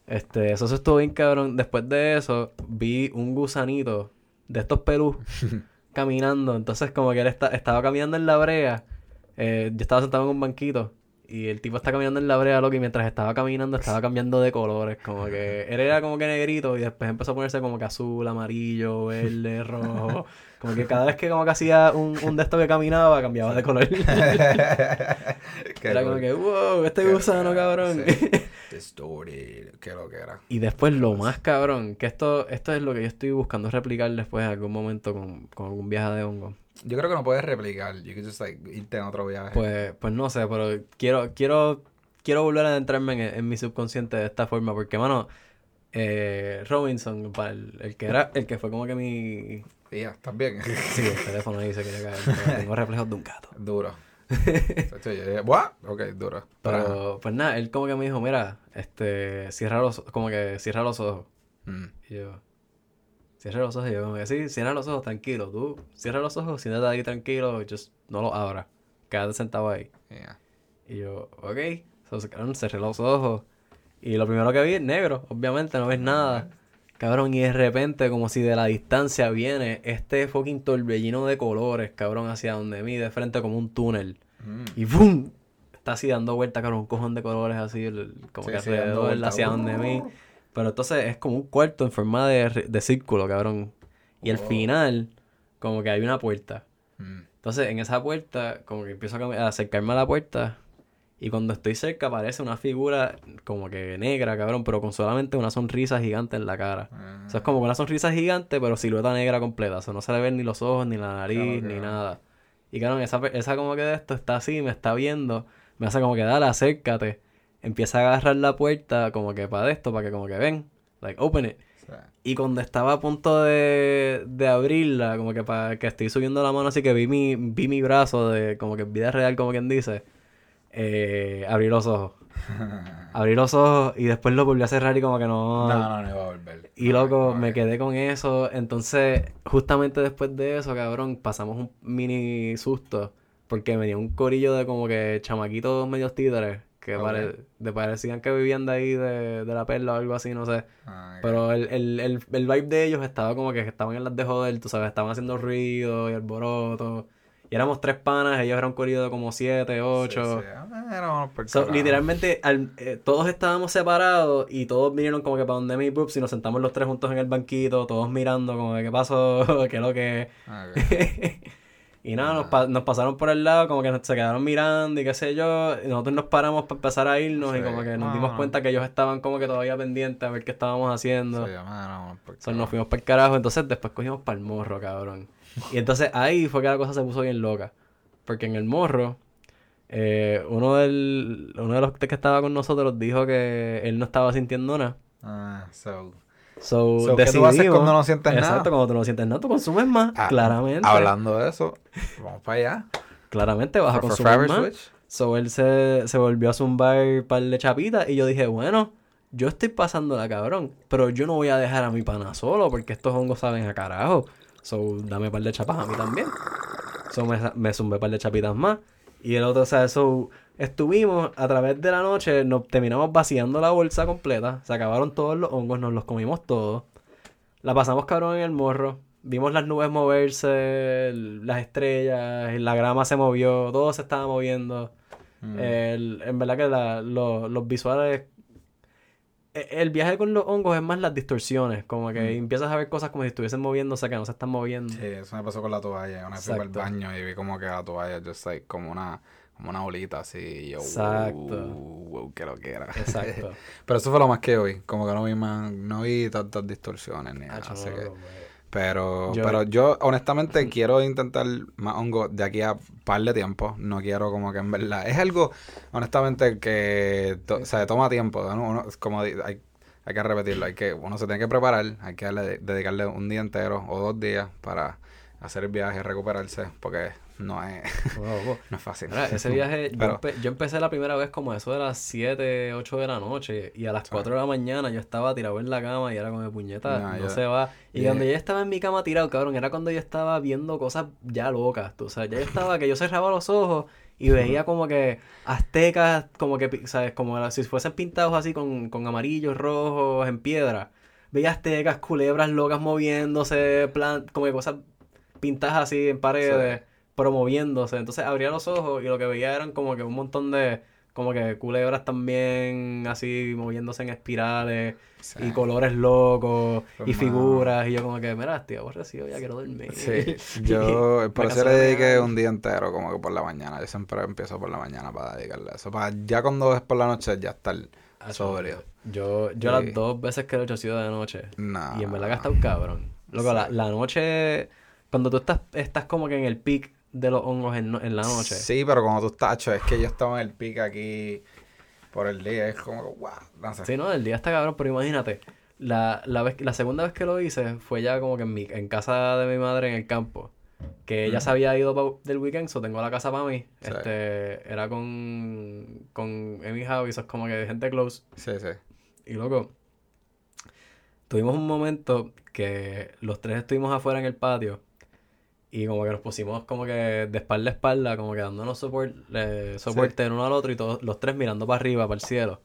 Este, eso, eso estuvo bien cabrón. Después de eso, vi un gusanito de estos pelús caminando. Entonces, como que él esta- estaba caminando en la brea. eh, yo estaba sentado en un banquito. Y el tipo está caminando en la brea, loco, y mientras estaba caminando estaba cambiando de colores. Como que él era como que negrito y después empezó a ponerse como que azul, amarillo, verde, rojo. Como que cada vez que como que hacía un, un de estos que caminaba, cambiaba de color. Era como que, wow, este gusano, cabrón. sí. Distorted. Qué lo que era. Y después lo más cabrón, que esto, esto es lo que yo estoy buscando replicar después en algún momento con, con algún viaje de hongo. Yo creo que no puedes replicar. You can just like irte en otro viaje. Pues, pues no sé, pero quiero, quiero, quiero volver a adentrarme en, en mi subconsciente de esta forma, porque mano, eh, Robinson, para el, el que era, el que fue como que mi Ya, ¿estás bien? sí, el teléfono ahí se quería caer, tengo reflejos de un gato. duro. ¿What? Ok, duro. Pero, Pero, pues nada, él como que me dijo, mira, este, cierra los, como que cierra los ojos. mm, Y yo, cierra los ojos. Y yo, como que sí, cierra los ojos, tranquilo. Tú, cierra los ojos, siéntate ahí tranquilo, just no los abras. Quédate sentado ahí. yeah. Y yo, ok. So, cerré los ojos. Y lo primero que vi es negro, obviamente, no ves nada. Cabrón, y de repente, como si de la distancia viene este fucking torbellino de colores, cabrón, hacia donde mí, de frente como un túnel. Mm. Y ¡boom! Está así dando vuelta, cabrón, un cojón de colores así, como Sí, que sí, dando alrededor, vuelta. hacia donde mí. Pero entonces es como un cuarto en forma de, de círculo, cabrón. Y al final, como que hay una puerta. Mm. Entonces, en esa puerta, como que empiezo a acercarme a la puerta. Y cuando estoy cerca aparece una figura como que negra, cabrón, pero con solamente una sonrisa gigante en la cara. Ah, O sea, es como que una sonrisa gigante, pero silueta negra completa. O sea, no se le ven ni los ojos, ni la nariz, Claro, ni nada. Y cabrón, esa, esa como que de esto está así, me está viendo. Me hace como que, dale, acércate. Empieza a agarrar la puerta como que para esto, para que como que ven. Like, open it. Y cuando estaba a punto de, de abrirla, como que para que estoy subiendo la mano así que vi mi, vi mi brazo de como que en vida real, como quien dice, eh, abrí los ojos. Abrí los ojos y después lo volví a cerrar y como que no... no, no, no iba a volver. Y loco, Ok, me quedé con eso. Entonces, justamente después de eso, cabrón, pasamos un mini susto. Porque venía un corillo de como que chamaquitos medios títeres. Que Ok. pare- de parecían que vivían de ahí, de, de la perla o algo así, no sé. Ah. Pero el, el, el, el vibe de ellos estaba como que estaban en las de joder, tú sabes, estaban haciendo ruido y alboroto. Y éramos tres panas, ellos eran de como siete, ocho. Sí, sí. Ah, So, literalmente, al- eh, todos estábamos separados y todos vinieron como que para donde mi pups y nos sentamos los tres juntos en el banquito, todos mirando como que qué pasó, qué lo que... Ah, ok. y nada, nos, pa- nos pasaron por el lado, como que nos- se quedaron mirando y qué sé yo. Y nosotros nos paramos para empezar a irnos y como que nos No, dimos no. cuenta que ellos estaban como que todavía pendientes a ver qué estábamos haciendo. Sí, ah, unos por So, nos fuimos para el carajo, entonces después cogimos para el morro, cabrón. Y entonces ahí fue que la cosa se puso bien loca. Porque en el morro, eh, uno, del, uno de los que estaba con nosotros dijo que él no estaba sintiendo nada. Ah, so. So, So, ¿qué tú haces cuando no sientes nada? Exacto, cuando tú no sientes nada, tú consumes más. Ah, claramente. Hablando de eso, vamos para allá. Claramente vas a For- consumir más. Switch. So él se, se volvió a zumbar par de chapitas y yo dije, bueno, yo estoy pasando la cabrón, pero yo no voy a dejar a mi pana solo porque estos hongos saben a carajo. So dame un par de chapas a mí también. So me, me zumbé un par de chapitas más. Y el otro, o sea, so estuvimos a través de la noche, nos terminamos vaciando la bolsa completa. Se acabaron todos los hongos, nos los comimos todos. La pasamos cabrón en el morro. Vimos las nubes moverse, las estrellas, la grama se movió, todo se estaba moviendo. Mm. El- en verdad que la- lo- los visuales... e- El viaje con los hongos es más las distorsiones, como que Mm. empiezas a ver cosas como si estuviesen moviéndose que no se están moviendo. Sí, eso me pasó con la toalla. Una vez fui al baño y vi como que la toalla, just like, como una, como una bolita así. Y yo, Exacto. wow, wow, qué lo que era. Exacto. Pero eso fue lo más que vi. Como que no vi más, no vi tantas distorsiones ni nada. Así no, que- no. Pero, Yo- pero yo honestamente quiero intentar más hongo de aquí a par de tiempo. No quiero como que en verdad. Es algo, honestamente, que to- sea, toma tiempo. ¿no? Uno- es como hay, hay que repetirlo. Hay que, uno se tiene que preparar. Hay que darle- dedicarle un día entero o dos días para hacer el viaje, recuperarse. Porque no es, Wow, wow. no es fácil. Mira, ese viaje, yo, empe- yo empecé la primera vez como eso de las 7, 8 de la noche y a las 4 de la mañana yo estaba tirado en la cama y era como de puñeta, No, no, yo- se va. Y Yeah. cuando yo estaba en mi cama tirado, cabrón, era cuando yo estaba viendo cosas ya locas, tú, o sea, ya yo estaba que yo cerraba los ojos y veía como que aztecas, como que, ¿sabes? Como si fuesen pintados así con, con amarillos, rojos, en piedra. Veía aztecas, culebras locas moviéndose, plan, como que cosas pintadas así en paredes, moviéndose. Entonces abría los ojos y lo que veía eran como que un montón de, como que culebras también así moviéndose en espirales Sí. y colores locos Pues, y figuras y yo como que, mira, estoy aborrecido, ya quiero dormir. Sí, yo por eso le de dediqué un día entero, como que por la mañana. Yo siempre empiezo por la mañana para dedicarle eso. Para ya cuando es por la noche ya estar Ah, sobrio. Yo, yo Sí. las dos veces que lo he hecho ha sido de noche. No. Y en verdad que está un cabrón. Loco, la, la noche, cuando tú estás, estás como que en el peak de los hongos en, en la noche. Sí, pero cuando tú estás, acho, es que yo estaba en el pico aquí por el día. Es como que, wow, no sé. Sí, no, el día está cabrón, pero imagínate, la, la, vez, la segunda vez que lo hice fue ya como que en, mi, en casa de mi madre en el campo. Que ella se había ido pa- del weekend, so tengo la casa para mí. Sí. Este, era con, con Emi Javi, eso es como que gente close. Sí, sí. Y loco, tuvimos un momento que los tres estuvimos afuera en el patio y como que nos pusimos como que de espalda a espalda, como que dándonos sopor- eh, soporte el uno al otro y todos los tres mirando para arriba, para el cielo.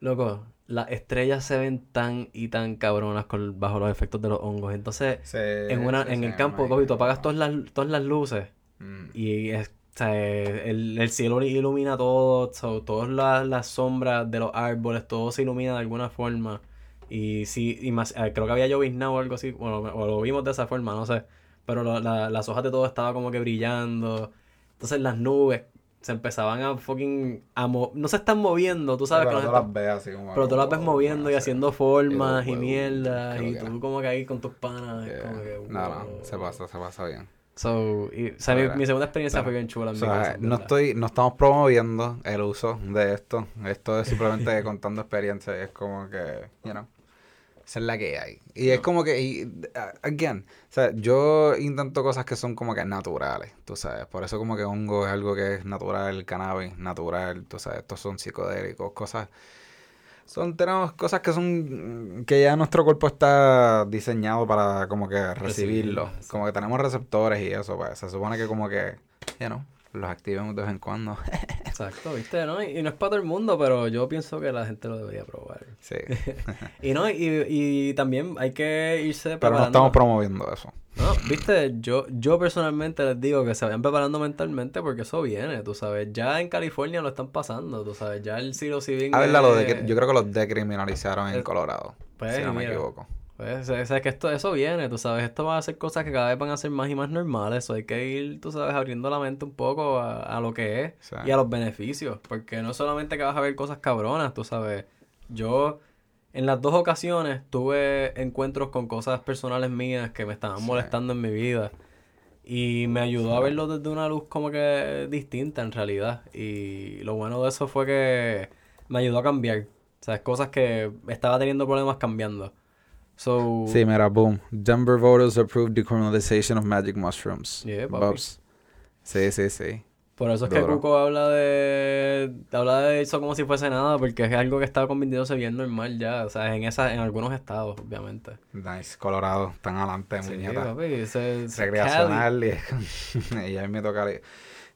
Loco, las estrellas se ven tan y tan cabronas con, bajo los efectos de los hongos. Entonces, Sí, en una, sí, en el campo, Kobe, tú apagas todas las, todas las luces Mm. y es, o sea, el, el cielo ilumina todo, so, todas las, las sombras de los árboles, todo se ilumina de alguna forma. Y sí, y más, eh, creo que había lloviznado o algo así, bueno, o lo vimos de esa forma, no sé. Pero lo- la- las hojas de todo estaba como que brillando. Entonces las nubes se empezaban a fucking... A mo- no se están moviendo, tú sabes pero que tú las ves así como... pero tú las ves moviendo y haciendo formas y mierda. Y tú como que ahí con tus panas. No, no, se pasa, se pasa bien. So, y, o sea, mi, segunda experiencia claro. fue bien chula O sea, no estoy, no estamos promoviendo el uso de esto. Esto es simplemente contando experiencias. Es como que, you know, esa es la que hay. Y es como que, y, again, o sea, yo intento cosas que son como que naturales, tú sabes. Por eso como que hongo es algo que es natural, cannabis natural, tú sabes, estos son psicodélicos, cosas... Son, tenemos cosas que son, que ya nuestro cuerpo está diseñado para como que recibirlo. Sí. Como que tenemos receptores y eso, pues se supone que como que, you know, los activemos de vez en cuando. Exacto, ¿viste? ¿no? Y, y no es para todo el mundo, pero yo pienso que la gente lo debería probar. sí. Y no, y, y también hay que irse Pero no preparando. estamos promoviendo eso. No, viste, yo, yo personalmente les digo que se vayan preparando mentalmente porque eso viene, tú sabes. Ya en California lo están pasando, tú sabes. Ya el psilocibin A ver, lo de es- yo creo que los decriminalizaron en Es- Colorado. pues, si no me equivoco. Pues, o sea, que esto, eso viene, tú sabes. Esto va a ser cosas que cada vez van a ser más y más normales. So, hay que ir, tú sabes, abriendo la mente un poco a, a lo que es Sí. y a los beneficios. Porque no solamente que vas a ver cosas cabronas, tú sabes. Yo, en las dos ocasiones, tuve encuentros con cosas personales mías que me estaban Sí. molestando en mi vida. Y me ayudó a verlo desde una luz como que distinta en realidad. Y lo bueno de eso fue que me ayudó a cambiar. O sea, cosas que estaba teniendo problemas cambiando. So, Sí, mira, boom. Denver voters approved decriminalization of magic mushrooms. Yeah. Bobs. Sí, sí, sí. por eso es que Duro. Cuco habla de habla de eso como si fuese nada, porque es algo que está convirtiéndose bien normal ya, o sea, en esa, en algunos estados, obviamente. Nice. Colorado. Están adelante, Sí, muñeca. papi, ese. Recreacional. Y, y ahí me toca...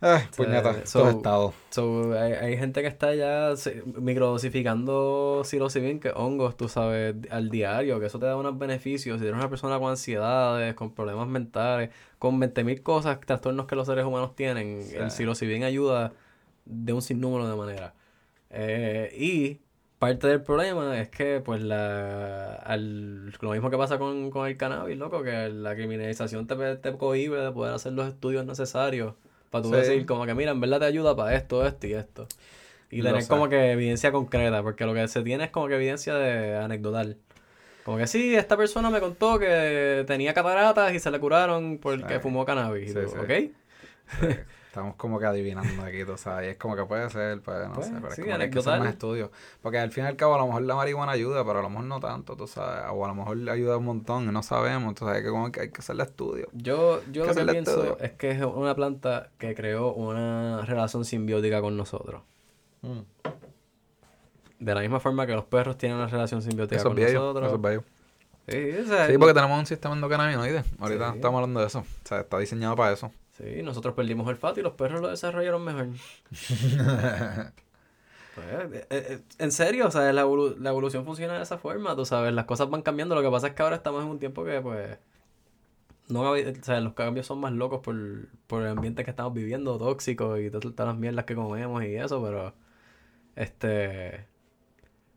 Ay, puñeta. so- Todo estado. So, hay, hay gente que está ya microdosificando psilocibin, que hongos, tú sabes, al diario, que eso te da unos beneficios. Si eres una persona con ansiedades, con problemas mentales, con 20.000 cosas, trastornos que los seres humanos tienen, el psilocibin ayuda de un sinnúmero de maneras. Eh, y parte del problema es que, pues, la, al, lo mismo que pasa con, con el cannabis, loco, que la criminalización te, te cohíbe de poder hacer los estudios necesarios para tú Sí. decir, como que, mira, en verdad te ayuda para esto, esto y esto. Y tener como que evidencia concreta, porque lo que se tiene es como que evidencia de anecdotal. Como que sí, esta persona me contó que tenía cataratas y se le curaron porque Sí. fumó cannabis. Sí, tú, sí. ¿Ok? Estamos como que adivinando aquí, tú sabes. Y es como que puede ser, pues, no Pues, sé. Pero sí, es como que hay que hacer más estudios. Porque al fin y al cabo, a lo mejor la marihuana ayuda, pero a lo mejor no tanto, tú sabes. O a lo mejor ayuda un montón y no sabemos. Entonces hay que, como que, hay que hacerle estudios. Yo, yo ¿Qué lo que pienso estudio? es que es una planta que creó una relación simbiótica con nosotros. De la misma forma que los perros tienen una relación simbiótica Eso con bello. nosotros. Eso es bello. Sí, o sea, Sí, porque tenemos un sistema endocannabinoide. Ahorita Sí. estamos hablando de eso. O sea, está diseñado para eso. Sí, nosotros perdimos olfato y los perros lo desarrollaron mejor. Pues, eh, eh, en serio, o sea, la, evolu- la evolución funciona de esa forma, tú sabes, las cosas van cambiando, lo que pasa es que ahora estamos en un tiempo que, pues, no, o sea, los cambios son más locos por, por el ambiente que estamos viviendo, tóxico y to- todas las mierdas que comemos y eso, pero Este.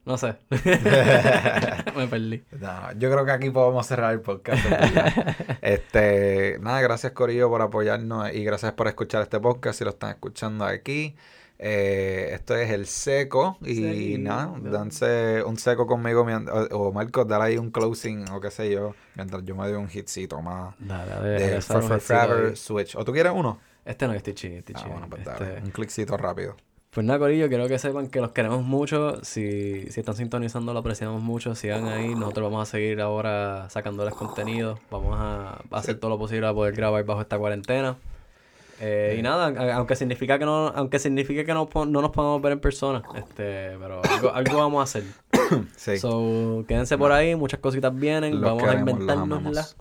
No sé. Me perdí. No, yo creo que aquí podemos cerrar el podcast. este, nada, gracias Corillo por apoyarnos y gracias por escuchar este podcast si lo están escuchando aquí. Eh, esto es el seco y Sí, nada, no. danse un seco conmigo o, o Marcos, dale ahí un closing o qué sé yo, mientras yo me doy un hitcito más Dale, de Forever. Switch. ¿O tú quieres uno? Este no, estoy chido, Ah, chido. bueno, pues Este, un clickcito rápido. Pues nada, Corillo, quiero que sepan que los queremos mucho. Si, si están sintonizando, lo apreciamos mucho. Sigan ahí. Nosotros vamos a seguir ahora sacándoles contenido. Vamos a, a hacer todo lo posible para poder grabar bajo esta cuarentena. Eh, y nada, aunque significa que no, aunque signifique que no, no nos podamos ver en persona, este, pero algo, algo vamos a hacer. Sí, So, quédense por ahí, muchas cositas vienen, los vamos a amamos.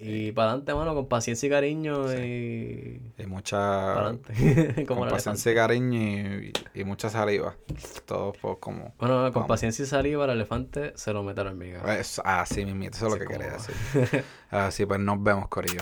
Y para adelante, mano, con paciencia y cariño y Y mucha para adelante. Como con paciencia y cariño y, y mucha saliva. Todo pues, como... Bueno, con Vamos. paciencia y saliva, el elefante se lo mete a la hormiga. Es, así mismo, eso es lo que quería como- decir. Así pues nos vemos, Corillo.